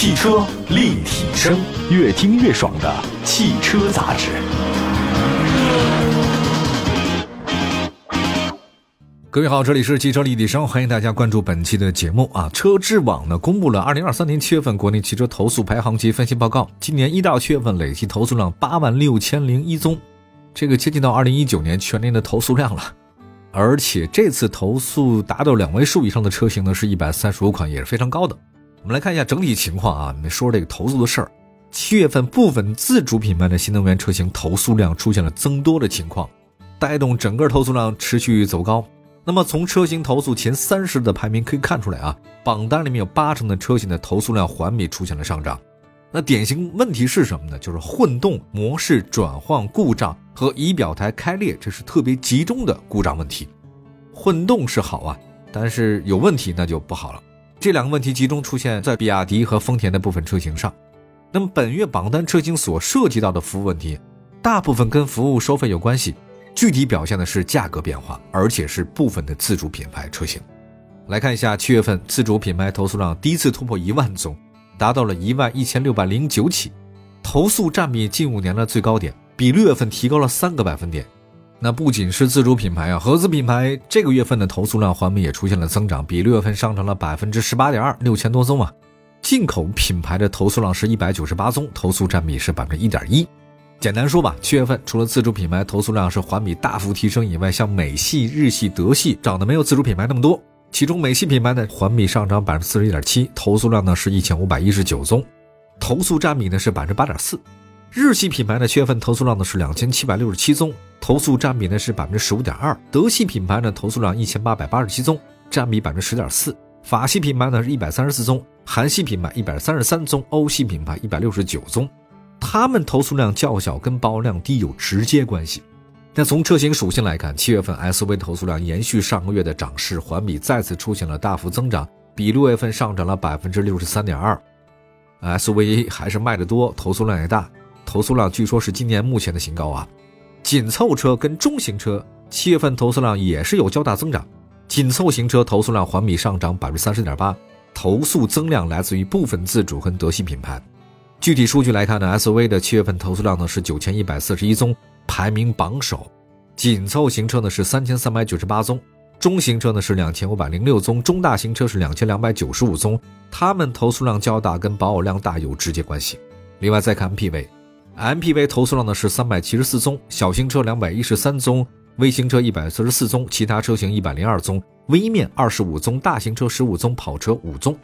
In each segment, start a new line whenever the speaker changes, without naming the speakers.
汽车立体声，越听越爽的汽车杂志。
各位好，这里是汽车立体声，欢迎大家关注本期的节目啊。车之网呢公布了二零二三年七月份国内汽车投诉排行及分析报告，今年一到七月份累计投诉量八万六千零一宗，这个接近到二零一九年全年的投诉量了。而且这次投诉达到两位数以上的车型呢，是一百三十五款，也是非常高的。我们来看一下整体情况啊，我们说这个投诉的事儿。七月份部分自主品牌的新能源车型投诉量出现了增多的情况，带动整个投诉量持续走高。那么从车型投诉前三十的排名可以看出来啊，榜单里面有八成的车型的投诉量环比出现了上涨。那典型问题是什么呢？就是混动模式转换故障和仪表台开裂，这是特别集中的故障问题。混动是好啊，但是有问题那就不好了。这两个问题集中出现在比亚迪和丰田的部分车型上。那么本月榜单车型所涉及到的服务问题，大部分跟服务收费有关系，具体表现的是价格变化，而且是部分的自主品牌车型。来看一下七月份自主品牌投诉量第一次突破一万宗，达到了一万一千六百零九起，投诉占比近五年的最高点，比六月份提高了三个百分点。那不仅是自主品牌啊，合资品牌这个月份的投诉量环比也出现了增长，比六月份上涨了百分之十八点二，六千多宗啊。进口品牌的投诉量是一百九十八宗，投诉占比是百分之一点一。简单说吧，七月份除了自主品牌投诉量是环比大幅提升以外，像美系、日系、德系涨的没有自主品牌那么多。其中美系品牌呢环比上涨百分之四十一点七，投诉量呢是一千五百一十九宗，投诉占比呢是百分之八点四。日系品牌呢七月份投诉量呢是两千七百六十七宗。投诉占比呢是百分之十五点二，德系品牌呢投诉量一千八百八十七宗，占比百分之十点四。法系品牌呢是一百三十四宗，韩系品牌一百三十三宗，欧系品牌一百六十九宗。他们投诉量较小，跟保有量低有直接关系。但从车型属性来看，七月份 SUV 投诉量延续上个月的涨势，环比再次出现了大幅增长，比六月份上涨了百分之六十三点二。SUV 还是卖的多，投诉量也大，投诉量据说是今年目前的新高啊。紧凑车跟中型车七月份投诉量也是有较大增长，紧凑型车投诉量环比上涨百分之三十点八，投诉增量来自于部分自主跟德系品牌。具体数据来看呢，SUV 的七月份投诉量呢是九千一百四十一宗，排名榜首；紧凑型车呢是三千三百九十八宗，中型车呢是两千五百零六宗，中大型车是两千两百九十五宗。它们投诉量较大，跟保有量大有直接关系。另外再看 MPV。MPV 投诉量呢是三百七十四宗，小型车两百一十三宗，微型车一百四十四宗，其他车型一百零二宗，微面二十五宗，大型车十五宗，跑车五宗。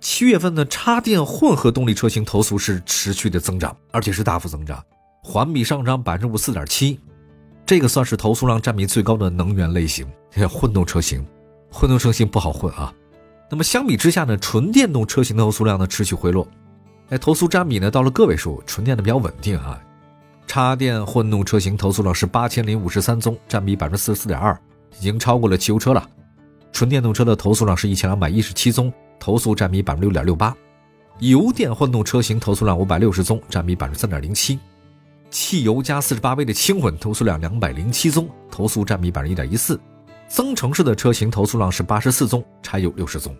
七月份呢插电混合动力车型投诉是持续的增长，而且是大幅增长，环比上涨百分之五四点七，这个算是投诉量占比最高的能源类型，混动车型。混动车型不好混啊。那么相比之下呢，纯电动车型的投诉量呢持续回落。哎，投诉占比呢到了个位数，纯电的比较稳定啊。插电混动车型投诉量是八千零五十三宗，占比百分之四十四点二，已经超过了汽油车了。纯电动车的投诉量是一千两百一十七宗，投诉占比百分之六点六八。油电混动车型投诉量五百六十宗，占比百分之三点零七。汽油加四十八 V 的轻混投诉量两百零七宗，投诉占比百分之一点一四。增程式的车型投诉量是八十四宗，柴油六十宗。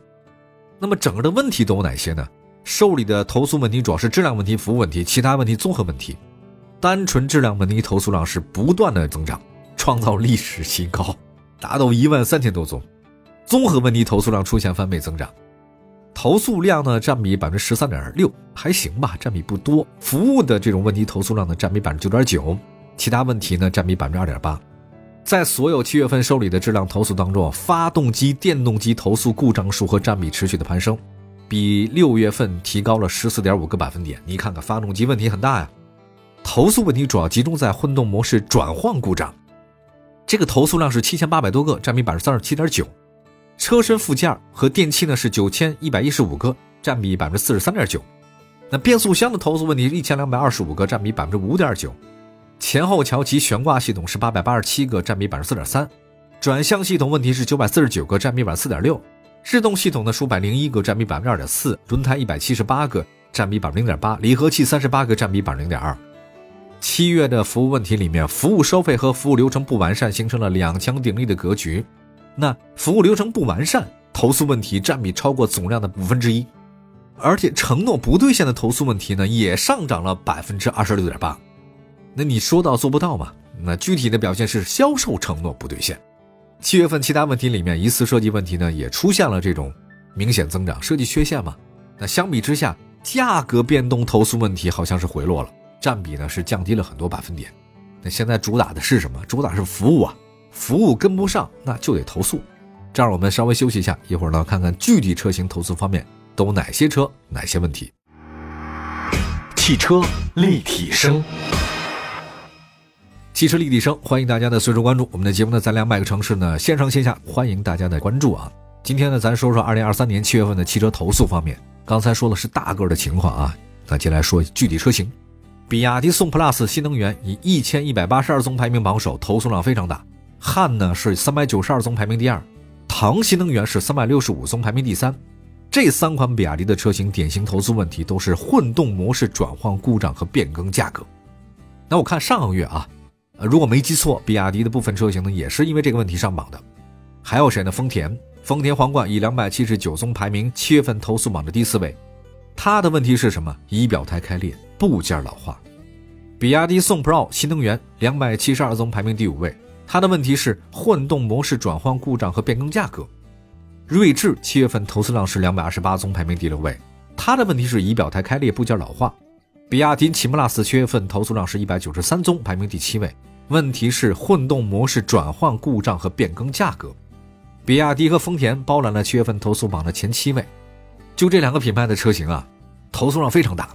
那么整个的问题都有哪些呢？受理的投诉问题主要是质量问题、服务问题，其他问题综合问题。单纯质量问题投诉量是不断的增长，创造历史新高，达到一万三千多宗。综合问题投诉量出现翻倍增长，投诉量呢占比百分之十三点六，还行吧，占比不多。服务的这种问题投诉量呢占比百分之九点九，其他问题呢占比百分之二点八。在所有七月份受理的质量投诉当中，发动机、电动机投诉故障数和占比持续的攀升。比六月份提高了十四点五个百分点，你看看发动机问题很大呀。投诉问题主要集中在混动模式转换故障，这个投诉量是七千八百多个，占比百分之三十七点九。车身附件和电器呢是九千一百一十五个，占比百分之四十三点九。那变速箱的投诉问题一千两百二十五个，占比百分之五点九。前后桥及悬挂系统是八百八十七个，占比百分之四点三。转向系统问题是九百四十九个，占比百分之四点六。制动系统的数百零一个，占比百分之二点四；轮胎一百七十八个，占比百分之零点八；离合器三十八个，占比百分之零点二。七月的服务问题里面，服务收费和服务流程不完善形成了两强鼎立的格局。那服务流程不完善，投诉问题占比超过总量的五分之一。而且承诺不兑现的投诉问题呢，也上涨了百分之二十六点八。那你说到做不到嘛？那具体的表现是销售承诺不兑现。七月份其他问题里面，疑似设计问题呢，也出现了这种明显增长，设计缺陷嘛。那相比之下，价格变动投诉问题好像是回落了，占比呢是降低了很多百分点。那现在主打的是什么？主打是服务啊，服务跟不上，那就得投诉。这样我们稍微休息一下，一会儿呢看看具体车型投诉方面都哪些车，哪些问题。
汽车立体声，
汽车立体声，欢迎大家的随时关注我们的节目呢，在两百个城市呢，线上线下欢迎大家的关注啊。今天呢，咱说说二零二三年七月份的汽车投诉方面。刚才说的是大个的情况啊，咱接下来说具体车型。比亚迪宋 PLUS 新能源以一千一百八十二宗排名榜首，投诉量非常大。汉呢是三百九十二宗排名第二，唐新能源是三百六十五宗排名第三。这三款比亚迪的车型典型投诉问题都是混动模式转换故障和变更价格。那我看上个月啊，呃如果没记错，比亚迪的部分车型呢也是因为这个问题上榜的。还有谁呢？丰田。丰田皇冠以两百七十九宗排名七月份投诉榜的第四位，它的问题是什么？仪表台开裂，部件老化。比亚迪宋 Pro 新能源两百七十二宗排名第五位，它的问题是混动模式转换故障和变更价格。锐志七月份投诉量是两百二十八宗排名第六位，它的问题是仪表台开裂，部件老化。比亚迪启 plus 七月份投诉量是一百九十三宗，排名第七位，问题是混动模式转换故障和变更价格。比亚迪和丰田包揽了七月份投诉榜的前七位，就这两个品牌的车型啊，投诉量非常大。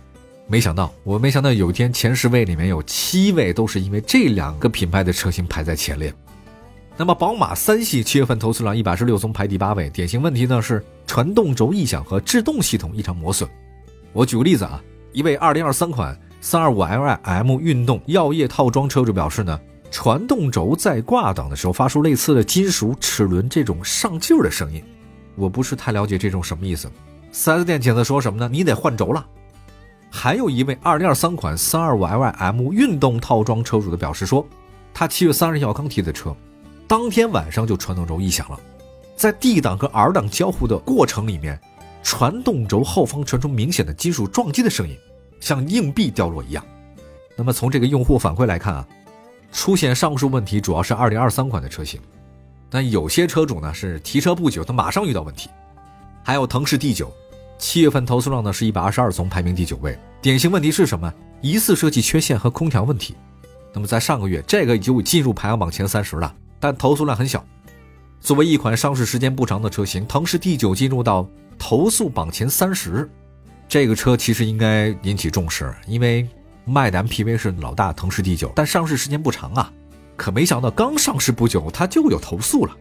没想到，我没想到有一天前十位里面有七位都是因为这两个品牌的车型排在前列。那么，宝马三系七月份投诉量一百十六宗排第八位，典型问题呢是传动轴异响和制动系统异常磨损。我举个例子啊，一位二零二三款三二五 Li-M 运动药业套装车主表示呢。传动轴在挂档的时候发出类似的金属齿轮这种上劲儿的声音，我不是太了解这种什么意思。4S 店检测说什么呢？你得换轴了。还有一位2023款 325Li M 运动套装车主的表示说，他7月30号刚提的车，当天晚上就传动轴异响了，在 D 档和 R 档交互的过程里面，传动轴后方传出明显的金属撞击的声音，像硬币掉落一样。那么从这个用户反馈来看啊。出现上述问题主要是2023款的车型，但有些车主呢是提车不久，他马上遇到问题。还有腾势 D9，七月份投诉量呢是一百二十二宗，排名第九位。典型问题是什么？疑似设计缺陷和空调问题。那么在上个月，这个就进入排行榜前三十了，但投诉量很小。作为一款上市时间不长的车型，腾势 D9 进入到投诉榜前三十，这个车其实应该引起重视，因为。卖的 MPV 是老大腾势 D9，但上市时间不长啊，可没想到刚上市不久，它就有投诉了。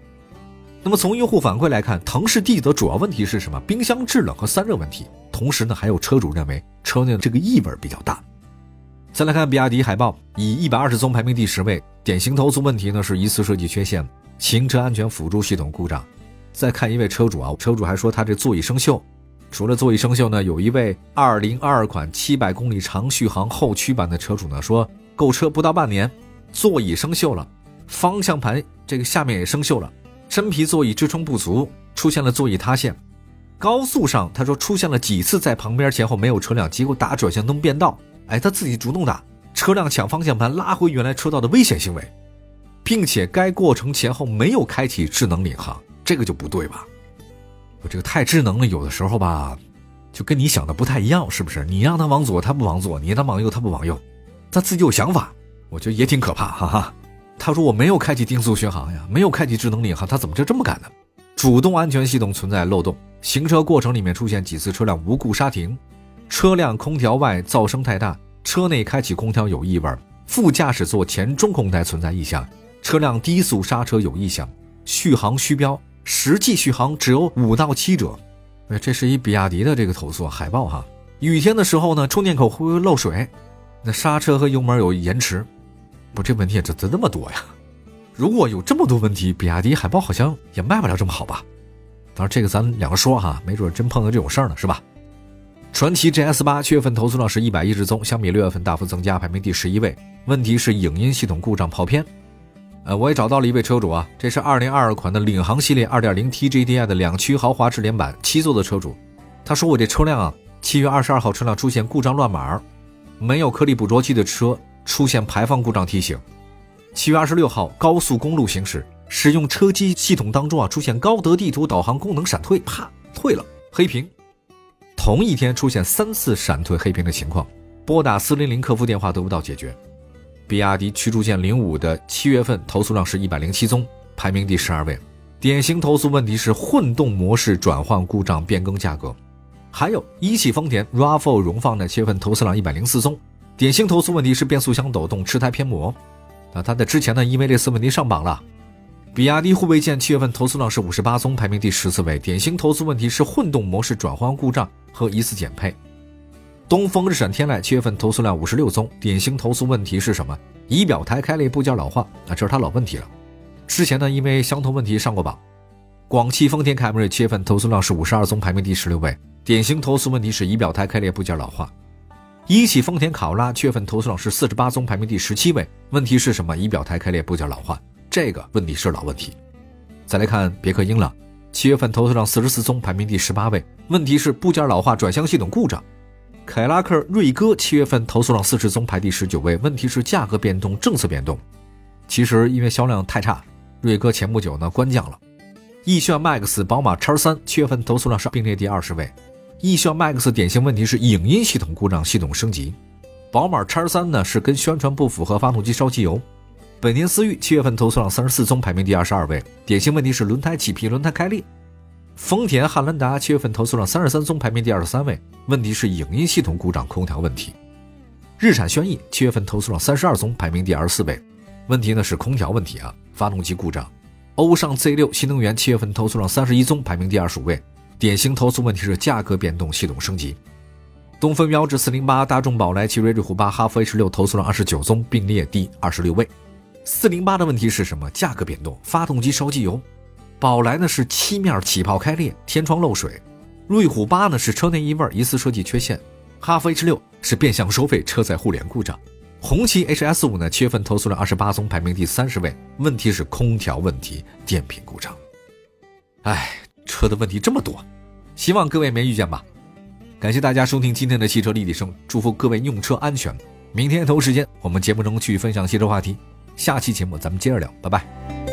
那么从用户反馈来看，腾势 D 的主要问题是什么？冰箱制冷和散热问题。同时呢，还有车主认为车内的这个异味比较大。再来看比亚迪海豹，以一百二十宗排名第十位，典型投诉问题呢是疑似设计缺陷、行车安全辅助系统故障。再看一位车主啊，车主还说他这座椅生锈。除了座椅生锈呢，有一位2022款700公里长续航后驱版的车主呢说，购车不到半年，座椅生锈了，方向盘这个下面也生锈了，真皮座椅支撑不足，出现了座椅塌陷。高速上他说出现了几次在旁边前后没有车辆，结果打转向灯变道，哎，他自己主动打，车辆抢方向盘拉回原来车道的危险行为，并且该过程前后没有开启智能领航，这个就不对吧？我这个太智能了，有的时候吧，就跟你想的不太一样，是不是？你让他往左，他不往左；你让他往右，他不往右，他自己有想法，我觉得也挺可怕，哈哈。他说我没有开启定速巡航呀，没有开启智能领航，他怎么就这么干呢？主动安全系统存在漏洞，行车过程里面出现几次车辆无故刹停，车辆空调外噪声太大，车内开启空调有异味，副驾驶座前中控台存在异响，车辆低速刹车有异响，续航虚标。实际续航只有五到七折，这是一比亚迪的这个投诉海报哈。雨天的时候呢，充电口会不会漏水？那刹车和油门有延迟，不，这问题也怎怎那么多呀？如果有这么多问题，比亚迪海豹好像也卖不了这么好吧？当然，这个咱两个说哈，没准真碰到这种事儿呢，是吧？传祺 GS 八七月份投诉量是一百一十宗，相比六月份大幅增加，排名第十一位。问题是影音系统故障跑偏。呃，我也找到了一位车主啊，这是2022款的领航系列 2.0T GDI 的两驱豪华智联版七座的车主。他说我这车辆啊，七月二十二号车辆出现故障乱码，没有颗粒捕捉器的车出现排放故障提醒。七月二十六号高速公路行驶，使用车机系统当中啊出现高德地图导航功能闪退，啪退了黑屏。同一天出现三次闪退黑屏的情况，拨打四零零客服电话得不到解决。比亚迪驱逐舰零五的七月份投诉量是一百零七宗，排名第十二位。典型投诉问题是混动模式转换故障变更价格。还有一汽丰田 RAV4 荣放的七月份投诉量一百零四宗，典型投诉问题是变速箱抖动、车胎偏磨。那它在之前呢，因为类似问题上榜了。比亚迪护卫舰七月份投诉量是五十八宗，排名第十四位。典型投诉问题是混动模式转换故障和疑似减配。东风日产天籁七月份投诉量五十六宗，典型投诉问题是什么？仪表台开裂部件老化，啊，这是它老问题了。之前呢，因为相同问题上过榜。广汽丰田凯美瑞七月份投诉量是五十二宗，排名第十六位，典型投诉问题是仪表台开裂部件老化。一汽丰田卡罗拉七月份投诉量是四十八宗，排名第十七位，问题是什么？仪表台开裂部件老化，这个问题是老问题。再来看别克英朗，七月份投诉量四十四宗，排名第十八位，问题是部件老化、转向系统故障。凯拉克瑞歌七月份投诉量四十宗，排第十九位，问题是价格变动、政策变动。其实因为销量太差，瑞歌前不久呢关降了。奕炫 MAX、宝马叉三七月份投诉量是并列第二十位。奕炫 MAX 典型问题是影音系统故障、系统升级。宝马叉三呢是跟宣传不符合，发动机烧机油。本田思域七月份投诉量三十四宗，排名第二十二位，典型问题是轮胎起皮、轮胎开裂。丰田汉兰达七月份投诉量三十三宗，排名第二十三位，问题是影音系统故障、空调问题。日产轩逸七月份投诉量三十二宗，排名第二十四位，问题呢是空调问题啊，发动机故障。欧尚 Z 六新能源七月份投诉量三十一宗，排名第二十五位，典型投诉问题是价格变动、系统升级。东风标致四零八、大众宝来、奇瑞瑞虎八、哈弗 H 六投诉量二十九宗，并列第二十六位。四零八的问题是什么？价格变动，发动机烧机油。宝来呢是漆面起泡开裂，天窗漏水；瑞虎八呢是车内异味，疑似设计缺陷；哈弗 H 六是变相收费，车载互联故障；红旗 HS 五呢七月份投诉量二十八宗，排名第三十位，问题是空调问题，电瓶故障。哎，车的问题这么多，希望各位没遇见吧。感谢大家收听今天的汽车立体声，祝福各位用车安全。明天同时间，我们节目中继续分享汽车话题。下期节目咱们接着聊，拜拜。